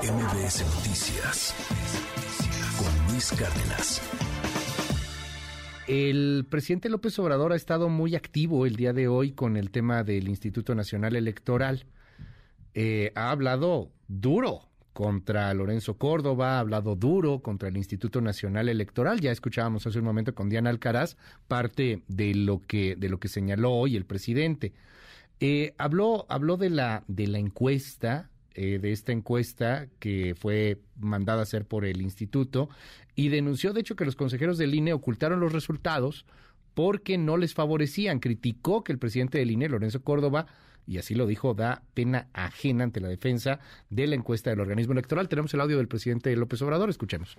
MBS Noticias con Luis Cárdenas. El presidente López Obrador ha estado muy activo el día de hoy con el tema del Instituto Nacional Electoral. Eh, ha hablado duro contra Lorenzo Córdoba, ha hablado duro contra el Instituto Nacional Electoral. Ya escuchábamos hace un momento con Diana Alcaraz parte de lo que de lo que señaló hoy el presidente. Eh, habló habló de la de la encuesta eh, de esta encuesta que fue mandada a hacer por el instituto y denunció de hecho que los consejeros del INE ocultaron los resultados porque no les favorecían. Criticó que el presidente del INE, Lorenzo Córdoba, y así lo dijo, da pena ajena ante la defensa de la encuesta del organismo electoral. Tenemos el audio del presidente López Obrador, escuchemos.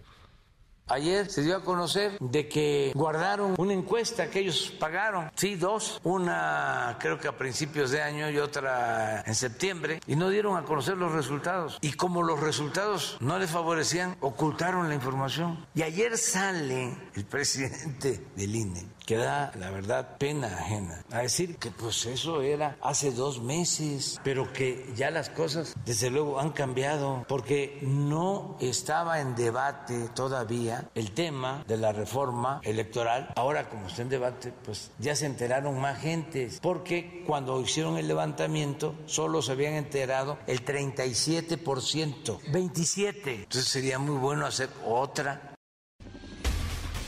Ayer se dio a conocer de que guardaron una encuesta que ellos pagaron, sí, dos, una creo que a principios de año y otra en septiembre, y no dieron a conocer los resultados. Y como los resultados no les favorecían, ocultaron la información. Y ayer sale el presidente del INE, que da, la verdad, pena ajena, a decir que pues eso era hace dos meses, pero que ya las cosas desde luego han cambiado, porque no estaba en debate todavía el tema de la reforma electoral. Ahora, como está en debate, pues ya se enteraron más gentes, porque cuando hicieron el levantamiento solo se habían enterado el 37%, 27. Entonces sería muy bueno hacer otra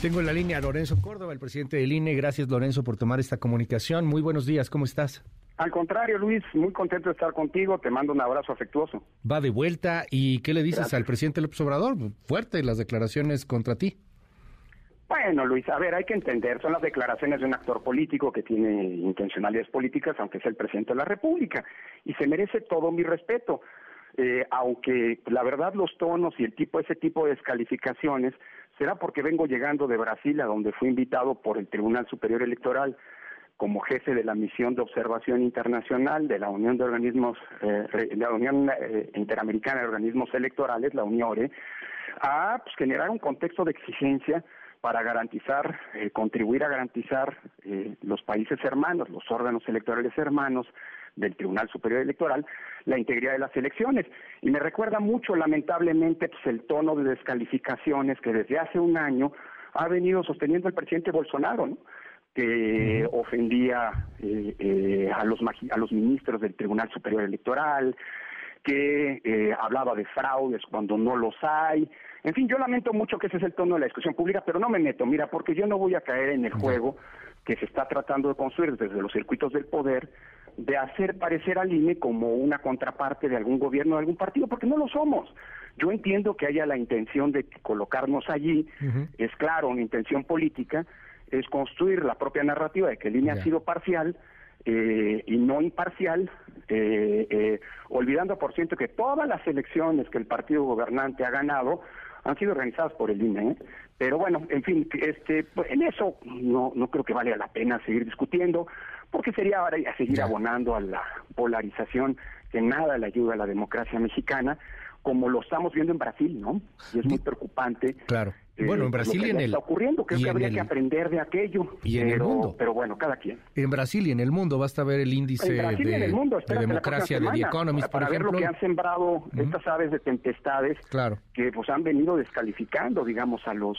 tengo en la línea a Lorenzo Córdoba, el presidente del INE. Gracias, Lorenzo, por tomar esta comunicación. Muy buenos días, ¿cómo estás? Al contrario, Luis, muy contento de estar contigo. Te mando un abrazo afectuoso. Va de vuelta. ¿Y qué le dices al presidente López Obrador? Fuerte las declaraciones contra ti. Bueno, Luis, a ver, hay que entender, son las declaraciones de un actor político que tiene intencionalidades políticas, aunque sea el presidente de la República, y se merece todo mi respeto. Eh, aunque la verdad los tonos y el tipo, ese tipo de descalificaciones, será porque vengo llegando de Brasil, a donde fui invitado por el Tribunal Superior Electoral como jefe de la misión de observación internacional de la Unión de Organismos, eh, la Unión eh, Interamericana de Organismos Electorales, la UNIORE, a pues, generar un contexto de exigencia para garantizar, eh, contribuir a garantizar los países hermanos, los órganos electorales hermanos del Tribunal Superior Electoral, la integridad de las elecciones. Y me recuerda mucho, lamentablemente, pues, el tono de descalificaciones que desde hace un año ha venido sosteniendo el presidente Bolsonaro, ¿no? que ofendía eh, eh, a, los, a los ministros del Tribunal Superior Electoral, que eh, hablaba de fraudes cuando no los hay. En fin, yo lamento mucho que ese es el tono de la discusión pública, pero no me meto, mira, porque yo no voy a caer en el juego que se está tratando de construir desde los circuitos del poder, de hacer parecer al INE como una contraparte de algún gobierno, de algún partido, porque no lo somos. Yo entiendo que haya la intención de colocarnos allí, es claro, una intención política, es construir la propia narrativa de que el INE ha sido parcial eh, y no imparcial, eh, eh, olvidando por ciento que todas las elecciones que el partido gobernante ha ganado han sido organizadas por el INE. Pero bueno, en fin, este, pues, en eso no, no creo que valga la pena seguir discutiendo, porque sería ahora seguir abonando a la polarización que nada le ayuda a la democracia mexicana, como lo estamos viendo en Brasil, ¿no? Y es muy preocupante. Claro. Bueno, en Brasil y en el... Está ocurriendo, creo que habría que aprender de aquello. Y en el mundo. Pero bueno, cada quien. En Brasil y en el mundo, basta ver el índice de, mundo, de, democracia de The Economist, para, ver lo que han sembrado estas aves de tempestades claro. que pues han venido descalificando, digamos, a los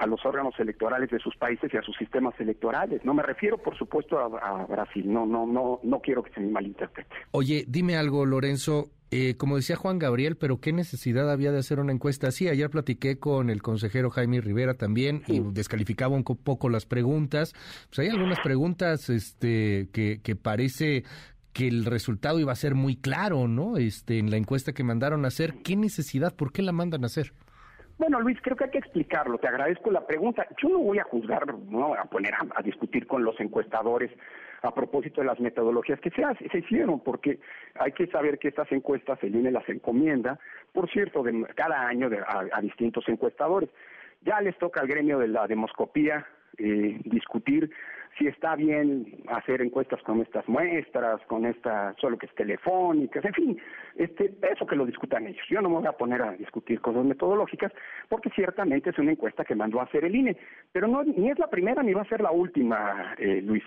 a los órganos electorales de sus países y a sus sistemas electorales. No me refiero, por supuesto, a, a Brasil. No, no, no, no quiero que se me malinterprete. Oye, dime algo, Lorenzo. Eh, como decía Juan Gabriel, pero ¿qué necesidad había de hacer una encuesta así? Ayer platiqué con el consejero Jaime Rivera también y descalificaba un poco las preguntas. Pues hay algunas preguntas este, que, que parece que el resultado iba a ser muy claro, ¿no? Este, en la encuesta que mandaron a hacer, ¿qué necesidad? ¿Por qué la mandan a hacer? Bueno, Luis, creo que hay que explicarlo. Te agradezco la pregunta. Yo no voy a juzgar, no a poner a discutir con los encuestadores a propósito de las metodologías que se, se hicieron, porque hay que saber que estas encuestas el INE las encomienda, por cierto, de cada año a, distintos encuestadores. Ya les toca al gremio de la demoscopía eh, discutir si está bien hacer encuestas con estas muestras, con estas solo que es telefónicas, en fin, este, eso que lo discutan ellos. Yo no me voy a poner a discutir cosas metodológicas porque ciertamente es una encuesta que mandó a hacer el INE, pero no ni es la primera ni va a ser la última, eh, Luis.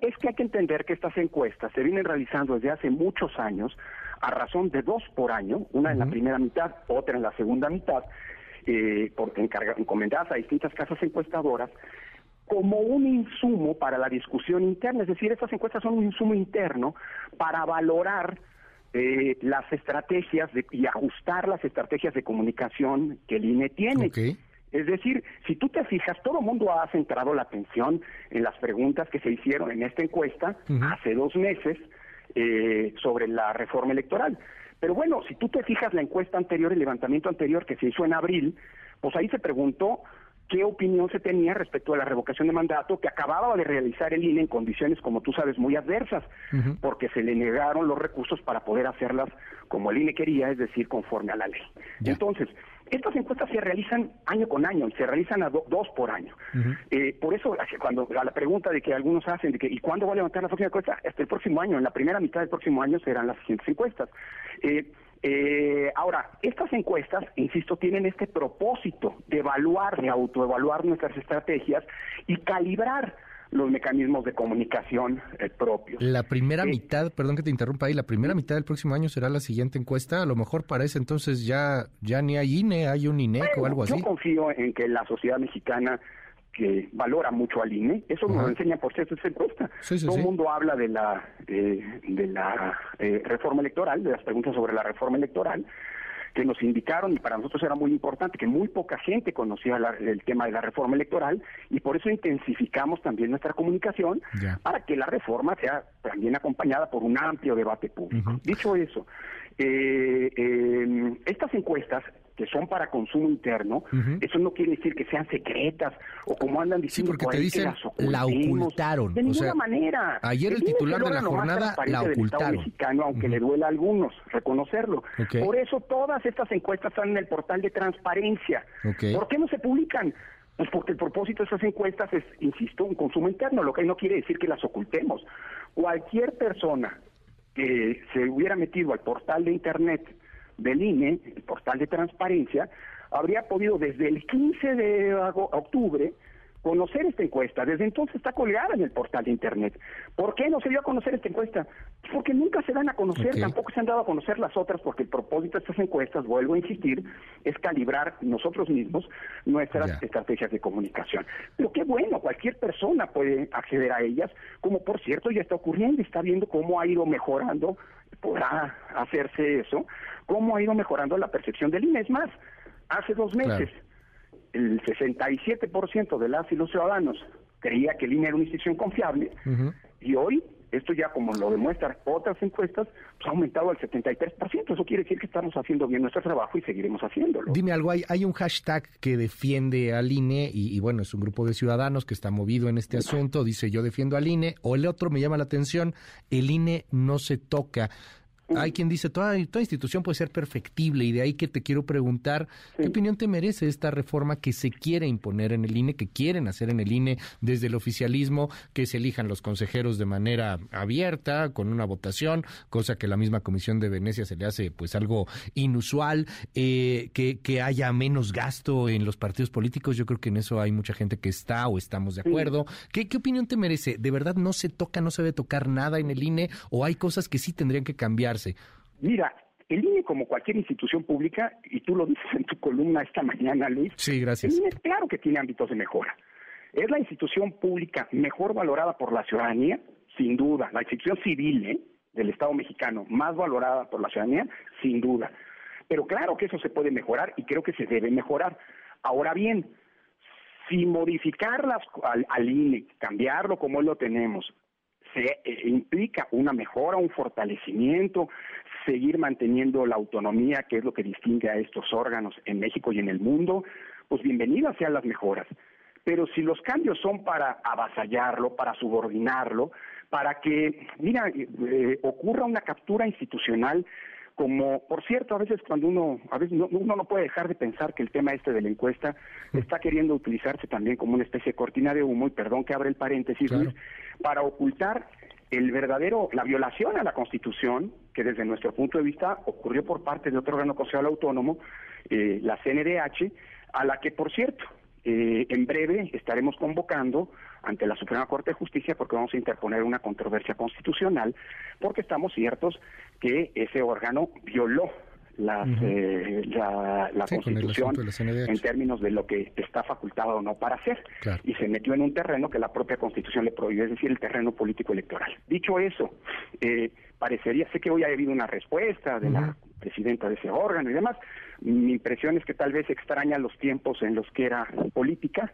Es que hay que entender que estas encuestas se vienen realizando desde hace muchos años a razón de dos por año, una en la primera mitad, otra en la segunda mitad, eh, porque encomendadas a distintas casas encuestadoras, como un insumo para la discusión interna, es decir, estas encuestas son un insumo interno para valorar eh, las estrategias y ajustar las estrategias de comunicación que el INE tiene. Es decir, si tú te fijas, todo el mundo ha centrado la atención en las preguntas que se hicieron en esta encuesta hace dos meses eh, sobre la reforma electoral. Pero bueno, si tú te fijas la encuesta anterior, el levantamiento anterior que se hizo en abril, pues ahí se preguntó qué opinión se tenía respecto a la revocación de mandato que acababa de realizar el INE en condiciones, como tú sabes, muy adversas, porque se le negaron los recursos para poder hacerlas como el INE quería, es decir, conforme a la ley. Entonces, estas encuestas se realizan año con año y se realizan a dos por año. Eh, por eso, cuando a la pregunta de que algunos hacen de que ¿y cuándo va a levantar la próxima encuesta? Hasta el próximo año, en la primera mitad del próximo año serán las siguientes encuestas. Eh, eh, ahora, estas encuestas, insisto, tienen este propósito de evaluar, de autoevaluar nuestras estrategias y calibrar los mecanismos de comunicación eh, propios. La primera mitad, perdón que te interrumpa ahí, la primera mitad del próximo año será la siguiente encuesta. A lo mejor para ese entonces ya, ya ni hay INE, hay un INEC o algo así. Yo confío en que la sociedad mexicana que valora mucho al INE, eso nos enseña por cierto esa encuesta. Todo el mundo habla de la de la eh, reforma electoral, de las preguntas sobre la reforma electoral, que nos indicaron, y para nosotros era muy importante, que muy poca gente conocía el tema de la reforma electoral, y por eso intensificamos también nuestra comunicación para que la reforma sea también acompañada por un amplio debate público. Dicho eso, eh, eh, estas encuestas que son para consumo interno, eso no quiere decir que sean secretas o como andan diciendo sí, porque te dicen la ocultaron. De ninguna manera. Ayer el titular de la jornada la ocultaron. mexicano, aunque le duela a algunos reconocerlo. Por eso todas estas encuestas están en el portal de transparencia. ¿Por qué no se publican? Pues porque el propósito de esas encuestas es, insisto, un consumo interno, lo que no quiere decir que las ocultemos. Cualquier persona que se hubiera metido al portal de Internet del INE, el portal de transparencia, habría podido desde el 15 de octubre conocer esta encuesta. Desde entonces está colgada en el portal de Internet. ¿Por qué no se dio a conocer esta encuesta? Porque nunca se dan a conocer, tampoco se han dado a conocer las otras, porque el propósito de estas encuestas, vuelvo a insistir, es calibrar nosotros mismos nuestras estrategias de comunicación. Pero qué bueno, cualquier persona puede acceder a ellas, como por cierto ya está ocurriendo, está viendo cómo ha ido mejorando, podrá hacerse eso, cómo ha ido mejorando la percepción del INE. Es más, hace dos meses el 67% de las y los ciudadanos creía que el INE era una institución confiable y hoy esto ya como lo demuestran otras encuestas, pues ha aumentado al 73%. Eso quiere decir que estamos haciendo bien nuestro trabajo y seguiremos haciéndolo. Dime algo, hay, hay un hashtag que defiende al INE y, y, bueno, es un grupo de ciudadanos que está movido en este asunto, dice yo defiendo al INE, o el otro me llama la atención, el INE no se toca. Hay quien dice, toda, toda institución puede ser perfectible y de ahí que te quiero preguntar, ¿qué opinión te merece esta reforma que se quiere imponer en el INE, que quieren hacer en el INE desde el oficialismo, que se elijan los consejeros de manera abierta, con una votación, cosa que la misma Comisión de Venecia se le hace pues algo inusual, eh, que, que haya menos gasto en los partidos políticos, yo creo que en eso hay mucha gente que está o estamos de acuerdo. ¿Qué, ¿Qué opinión te merece? ¿De verdad no se toca, no se debe tocar nada en el INE o hay cosas que sí tendrían que cambiar? Mira, el INE, como cualquier institución pública, y tú lo dices en tu columna esta mañana, Luis, sí, gracias. el INE claro que tiene ámbitos de mejora. Es la institución pública mejor valorada por la ciudadanía, sin duda. La institución civil ¿eh? del Estado mexicano más valorada por la ciudadanía, sin duda. Pero claro que eso se puede mejorar y creo que se debe mejorar. Ahora bien, si modificarlas al, al INE, cambiarlo como lo tenemos, se eh, implica una mejora, un fortalecimiento, seguir manteniendo la autonomía, que es lo que distingue a estos órganos en México y en el mundo, pues bienvenidas sean las mejoras. Pero si los cambios son para avasallarlo, para subordinarlo, para que, mira, eh, ocurra una captura institucional como, por cierto, a veces cuando uno, a veces uno no puede dejar de pensar que el tema este de la encuesta está queriendo utilizarse también como una especie de cortina de humo, y perdón que abre el paréntesis, para ocultar el verdadero, la violación a la Constitución, que desde nuestro punto de vista ocurrió por parte de otro órgano constitucional autónomo, eh, la CNDH, a la que, por cierto, eh, en breve estaremos convocando ante la Suprema Corte de Justicia porque vamos a interponer una controversia constitucional porque estamos ciertos que ese órgano violó las, eh, la, Constitución en términos de lo que está facultado o no para hacer. Y se metió en un terreno que la propia Constitución le prohíbe, es decir, el terreno político electoral. Dicho eso, eh, parecería, sé que hoy ha habido una respuesta de la presidenta de ese órgano y demás. Mi impresión es que tal vez extraña los tiempos en los que era política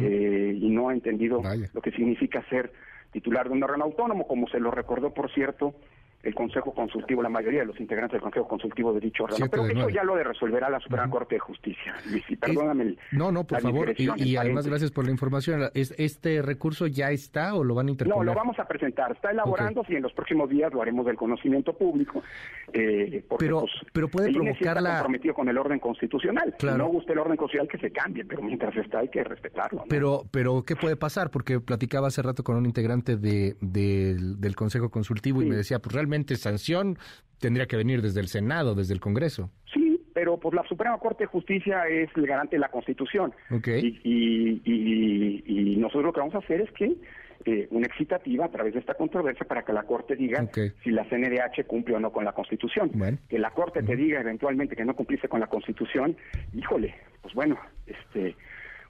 eh, y no ha entendido lo que significa ser titular de un órgano autónomo, como se lo recordó, por cierto, el Consejo Consultivo, la mayoría de los integrantes del Consejo Consultivo de dicho órgano. Pero eso ya lo de resolverá la Suprema Corte de Justicia. Y, perdóname. no, no, por favor. Y, además, gracias por la información. ¿Este recurso ya está o lo van a interponer? No, lo vamos a presentar. Está elaborándose y en los próximos días lo haremos del conocimiento público. Eh, pero, pues, pero puede provocar la... comprometido con el orden constitucional. Claro. Si no gusta el orden constitucional, que se cambie, pero mientras está hay que respetarlo. Pero, pero, ¿qué puede pasar? Porque platicaba hace rato con un integrante de, del Consejo Consultivo y me decía, pues realmente sanción tendría que venir desde el Senado, desde el Congreso. Sí, pero pues la Suprema Corte de Justicia es el garante de la Constitución. Y, y, nosotros lo que vamos a hacer es que eh, una excitativa a través de esta controversia para que la Corte diga si la CNDH cumple o no con la Constitución. Que la Corte te diga eventualmente que no cumpliste con la Constitución, híjole, pues bueno, este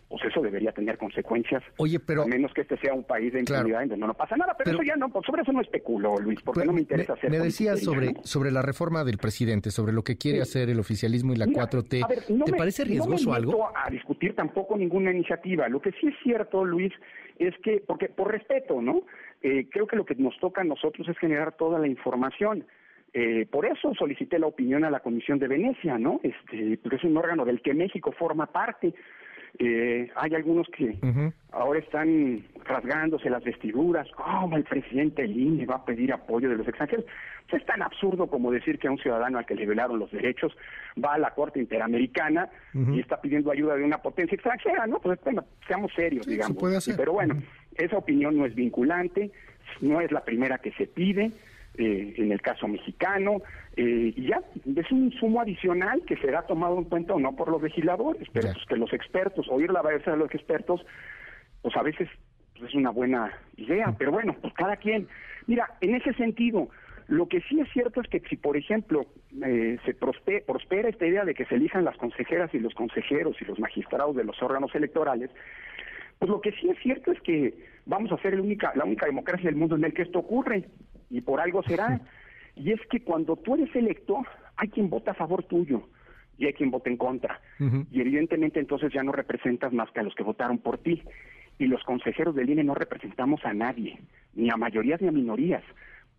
pues eso debería tener consecuencias. Oye, pero... A menos que este sea un país de impunidad en donde no pasa nada, pero, eso ya no, sobre eso no especulo, Luis, porque no me interesa hacer... Me decías sobre, sobre la reforma del presidente, sobre lo que quiere hacer el oficialismo y la 4T. ¿Te parece riesgoso no me algo? a discutir tampoco ninguna iniciativa. Lo que sí es cierto, Luis, es que, porque por respeto, ¿no? Eh, creo que lo que nos toca a nosotros es generar toda la información. Eh, por eso solicité la opinión a la Comisión de Venecia, ¿no? Este, porque es un órgano del que México forma parte. Eh, hay algunos que ahora están rasgándose las vestiduras, ¿cómo el presidente INE va a pedir apoyo de los extranjeros? es tan absurdo como decir que a un ciudadano al que le violaron los derechos va a la Corte Interamericana y está pidiendo ayuda de una potencia extranjera, ¿no? Pues bueno, seamos serios, digamos. Pero bueno, esa opinión no es vinculante, no es la primera que se pide. Eh, en el caso mexicano, eh, y ya es un sumo adicional que será tomado en cuenta o no por los legisladores, pero pues que los expertos, oír la variedad de los expertos, pues a veces pues, es una buena idea, pero bueno, pues cada quien. Mira, en ese sentido, lo que sí es cierto es que si, por ejemplo, eh, se prospera esta idea de que se elijan las consejeras y los consejeros y los magistrados de los órganos electorales, pues lo que sí es cierto es que vamos a ser la única, la única democracia del mundo en el que esto ocurre y por algo será. Y es que cuando tú eres electo, hay quien vota a favor tuyo y hay quien vota en contra. Y evidentemente entonces ya no representas más que a los que votaron por ti. Y los consejeros del INE no representamos a nadie, ni a mayorías ni a minorías.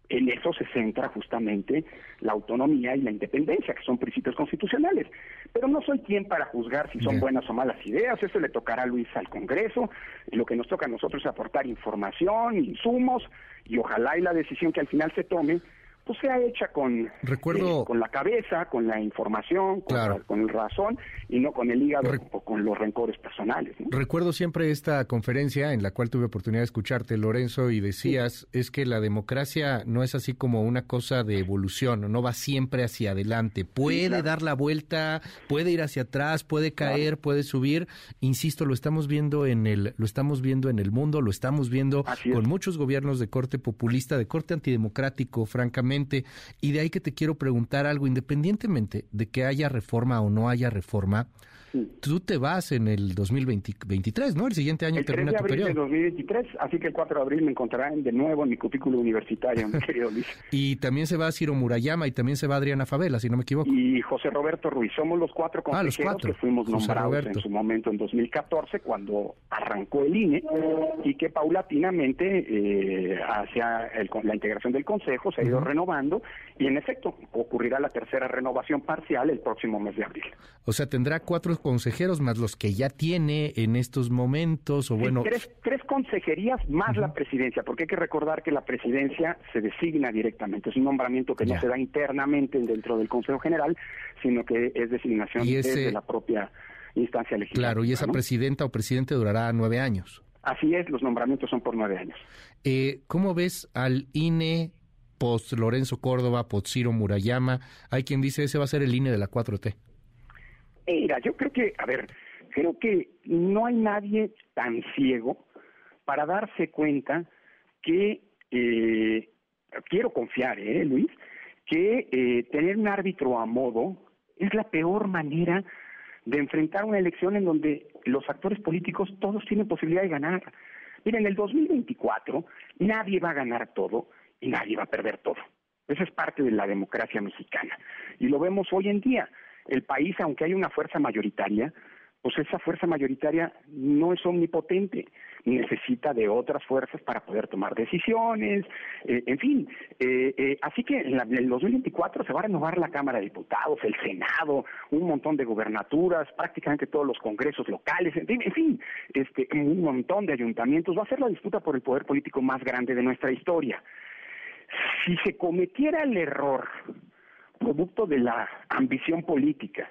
En eso se centra justamente la autonomía y la independencia, que son principios constitucionales. Pero no soy quien para juzgar si son buenas o malas ideas, eso le tocará a Luis al Congreso, lo que nos toca a nosotros es aportar información, insumos, y ojalá y la decisión que al final se tome pues sea hecha con, Recuerdo... Eh, con la cabeza, con la información, con, con, el razón y no con el hígado o con los rencores personales. Recuerdo siempre esta conferencia en la cual tuve oportunidad de escucharte, Lorenzo, y decías, es que la democracia no es así como una cosa de evolución, no va siempre hacia adelante, puede dar la vuelta, puede ir hacia atrás, puede caer, puede subir, insisto, lo estamos viendo en el, lo estamos viendo en el mundo, lo estamos viendo con muchos gobiernos de corte populista, de corte antidemocrático, francamente y de ahí que te quiero preguntar algo, independientemente de que haya reforma o no haya reforma, Tú te vas en el 2023, ¿no? El siguiente año termina tu periodo. El 2023, así que el 4 de abril me encontrarán de nuevo en mi cubículo universitario, mi querido Luis. y también se va Ciro Murayama y también se va Adriana Favela, si no me equivoco. Y José Roberto Ruiz. Somos los cuatro ah, consejeros que fuimos nombrados en su momento en 2014, cuando arrancó el INE, y que paulatinamente eh, hacia la integración del Consejo se ha ido renovando, y en efecto ocurrirá la tercera renovación parcial el próximo mes de abril. O sea, tendrá cuatro consejeros más los que ya tiene en estos momentos, o bueno... tres, tres, consejerías más la presidencia, porque hay que recordar que la presidencia se designa directamente, es un nombramiento que no se da internamente dentro del Consejo General, sino que es designación de la propia instancia legislativa. Claro, y esa presidenta o presidente durará nueve años. Así es, los nombramientos son por nueve años. Eh, ¿Cómo ves al INE post Lorenzo Córdoba, post Ciro Murayama? Hay quien dice ese va a ser el INE de la 4T. Mira, yo creo que, a ver, creo que no hay nadie tan ciego para darse cuenta que, eh, quiero confiar, ¿eh, Luis? Que eh, tener un árbitro a modo es la peor manera de enfrentar una elección en donde los actores políticos todos tienen posibilidad de ganar. Mira, en el 2024 nadie va a ganar todo y nadie va a perder todo. Esa es parte de la democracia mexicana. Y lo vemos hoy en día. El país, aunque hay una fuerza mayoritaria, pues esa fuerza mayoritaria no es omnipotente, necesita de otras fuerzas para poder tomar decisiones, eh, en fin. Eh, eh, así que en, el 2024 se va a renovar la Cámara de Diputados, el Senado, un montón de gubernaturas, prácticamente todos los congresos locales, en fin, en fin este, un montón de ayuntamientos. Va a ser la disputa por el poder político más grande de nuestra historia. Si se cometiera el error, producto de la ambición política,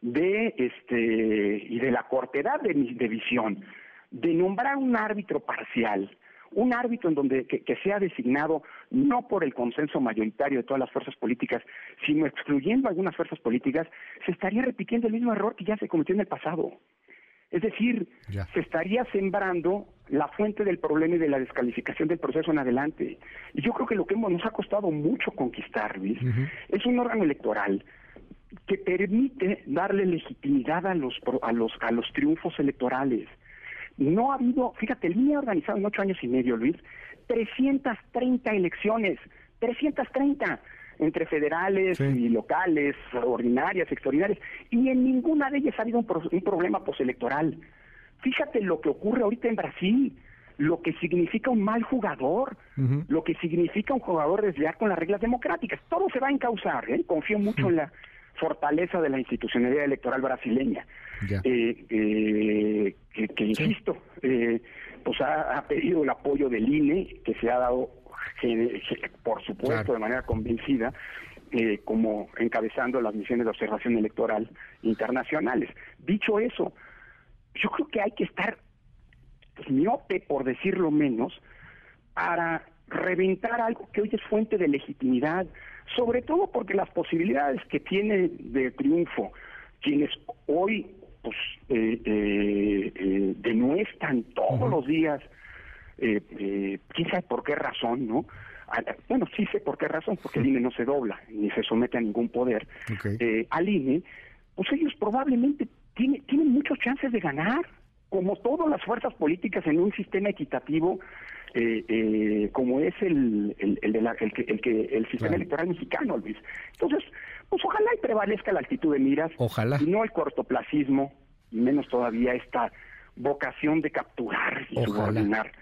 de este y de la cortedad de, de visión de nombrar un árbitro parcial, un árbitro en donde que, sea designado no por el consenso mayoritario de todas las fuerzas políticas, sino excluyendo algunas fuerzas políticas, se estaría repitiendo el mismo error que ya se cometió en el pasado. Es decir, se estaría sembrando la fuente del problema y de la descalificación del proceso en adelante. Y yo creo que lo que nos ha costado mucho conquistar, Luis, es un órgano electoral que permite darle legitimidad a los, a los, a los triunfos electorales. No ha habido, fíjate, el INE ha organizado en ocho años y medio, Luis, 330 elecciones, 330 entre federales y locales, ordinarias, extraordinarias, y en ninguna de ellas ha habido un, problema postelectoral. Fíjate lo que ocurre ahorita en Brasil, lo que significa un mal jugador, lo que significa un jugador desleal con las reglas democráticas. Todo se va a encauzar, ¿eh? confío mucho en la fortaleza de la institucionalidad electoral brasileña, eh, eh, que, insisto, eh, pues ha, pedido el apoyo del INE, que se ha dado, por supuesto, de manera convencida, como encabezando las misiones de observación electoral internacionales. Dicho eso, yo creo que hay que estar pues, miope, por decirlo menos, para reventar algo que hoy es fuente de legitimidad, sobre todo porque las posibilidades que tiene de triunfo quienes hoy pues eh, eh, eh denuestran todos los días, eh, quién sabe por qué razón, ¿no? Bueno, sí sé por qué razón, porque el INE no se dobla ni se somete a ningún poder. al INE, pues ellos probablemente tienen, tienen muchos chances de ganar, como todas las fuerzas políticas en un sistema equitativo eh, eh, como es el, el, el, el, que, el, que, el sistema electoral mexicano, Luis. Entonces, pues ojalá y prevalezca la actitud de miras ojalá. y no el cortoplacismo, y menos todavía esta vocación de capturar y subordinar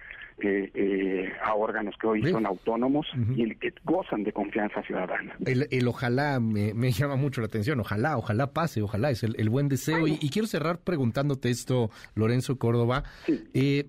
eh, eh, a órganos que hoy son autónomos y que gozan de confianza ciudadana. El, el ojalá me, me, llama mucho la atención, ojalá, ojalá pase, ojalá, es el, buen deseo. Y, y, quiero cerrar preguntándote esto, Lorenzo Córdoba. Sí. Eh,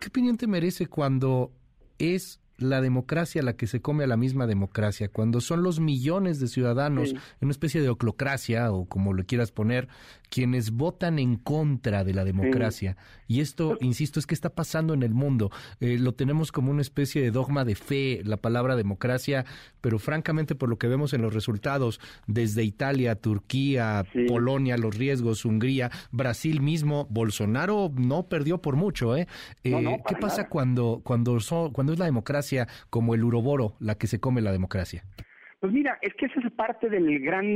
¿Qué opinión te merece cuando es la democracia la que se come a la misma democracia, cuando son los millones de ciudadanos en una especie de oclocracia o como lo quieras poner, quienes votan en contra de la democracia. Y esto, insisto, es que está pasando en el mundo. Eh, lo tenemos como una especie de dogma de fe, la palabra democracia, pero francamente por lo que vemos en los resultados, desde Italia, Turquía, Polonia, los riesgos, Hungría, Brasil mismo, Bolsonaro no perdió por mucho. ¿eh? eh ¿Qué pasa cuando, cuando, cuando es la democracia? Como el uroboro la que se come la democracia? Pues mira, es que esa es parte del gran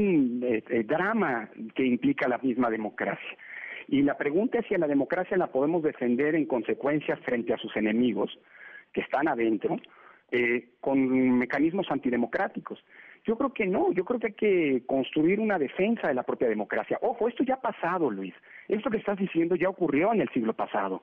eh, eh, drama que implica la misma democracia. Y la pregunta es si a la democracia la podemos defender en consecuencia frente a sus enemigos que están adentro eh, con mecanismos antidemocráticos. Yo creo que no, yo creo que hay que construir una defensa de la propia democracia. Ojo, esto ya ha pasado, Luis. Esto que estás diciendo ya ocurrió en el siglo pasado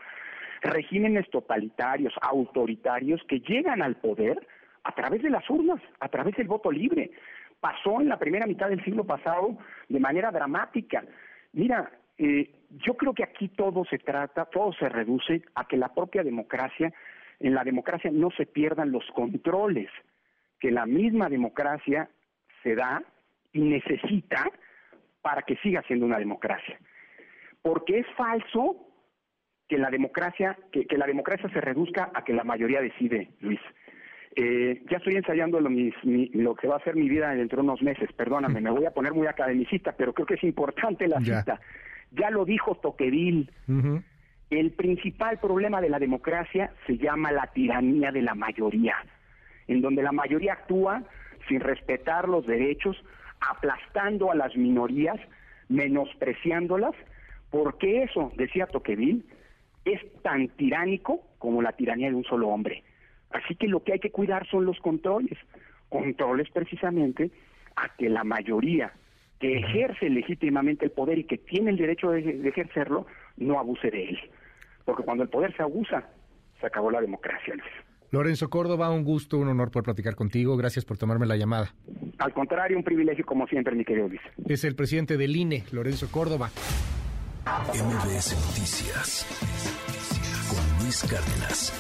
regímenes totalitarios, autoritarios, que llegan al poder a través de las urnas, a través del voto libre. Pasó en la primera mitad del siglo pasado de manera dramática. Mira, eh, yo creo que aquí todo se trata, todo se reduce a que la propia democracia, en la democracia no se pierdan los controles que la misma democracia se da y necesita para que siga siendo una democracia. Porque es falso que la democracia, que, la democracia se reduzca a que la mayoría decide, Luis. Eh, ya estoy ensayando lo, lo que va a ser mi vida dentro de unos meses, perdóname, me voy a poner muy academicista, pero creo que es importante la cita. Ya lo dijo Toqueville. El principal problema de la democracia se llama la tiranía de la mayoría, en donde la mayoría actúa sin respetar los derechos, aplastando a las minorías, menospreciándolas, porque eso, decía Toqueville, es tan tiránico como la tiranía de un solo hombre. Así que lo que hay que cuidar son los controles, controles precisamente a que la mayoría que ejerce legítimamente el poder y que tiene el derecho de, ejercerlo, no abuse de él. Porque cuando el poder se abusa, se acabó la democracia, Lorenzo Córdoba, un gusto, un honor poder platicar contigo. Gracias por tomarme la llamada. Al contrario, un privilegio como siempre, mi querido Luis. Es el presidente del INE, Lorenzo Córdoba. MBS Noticias Cárdenas.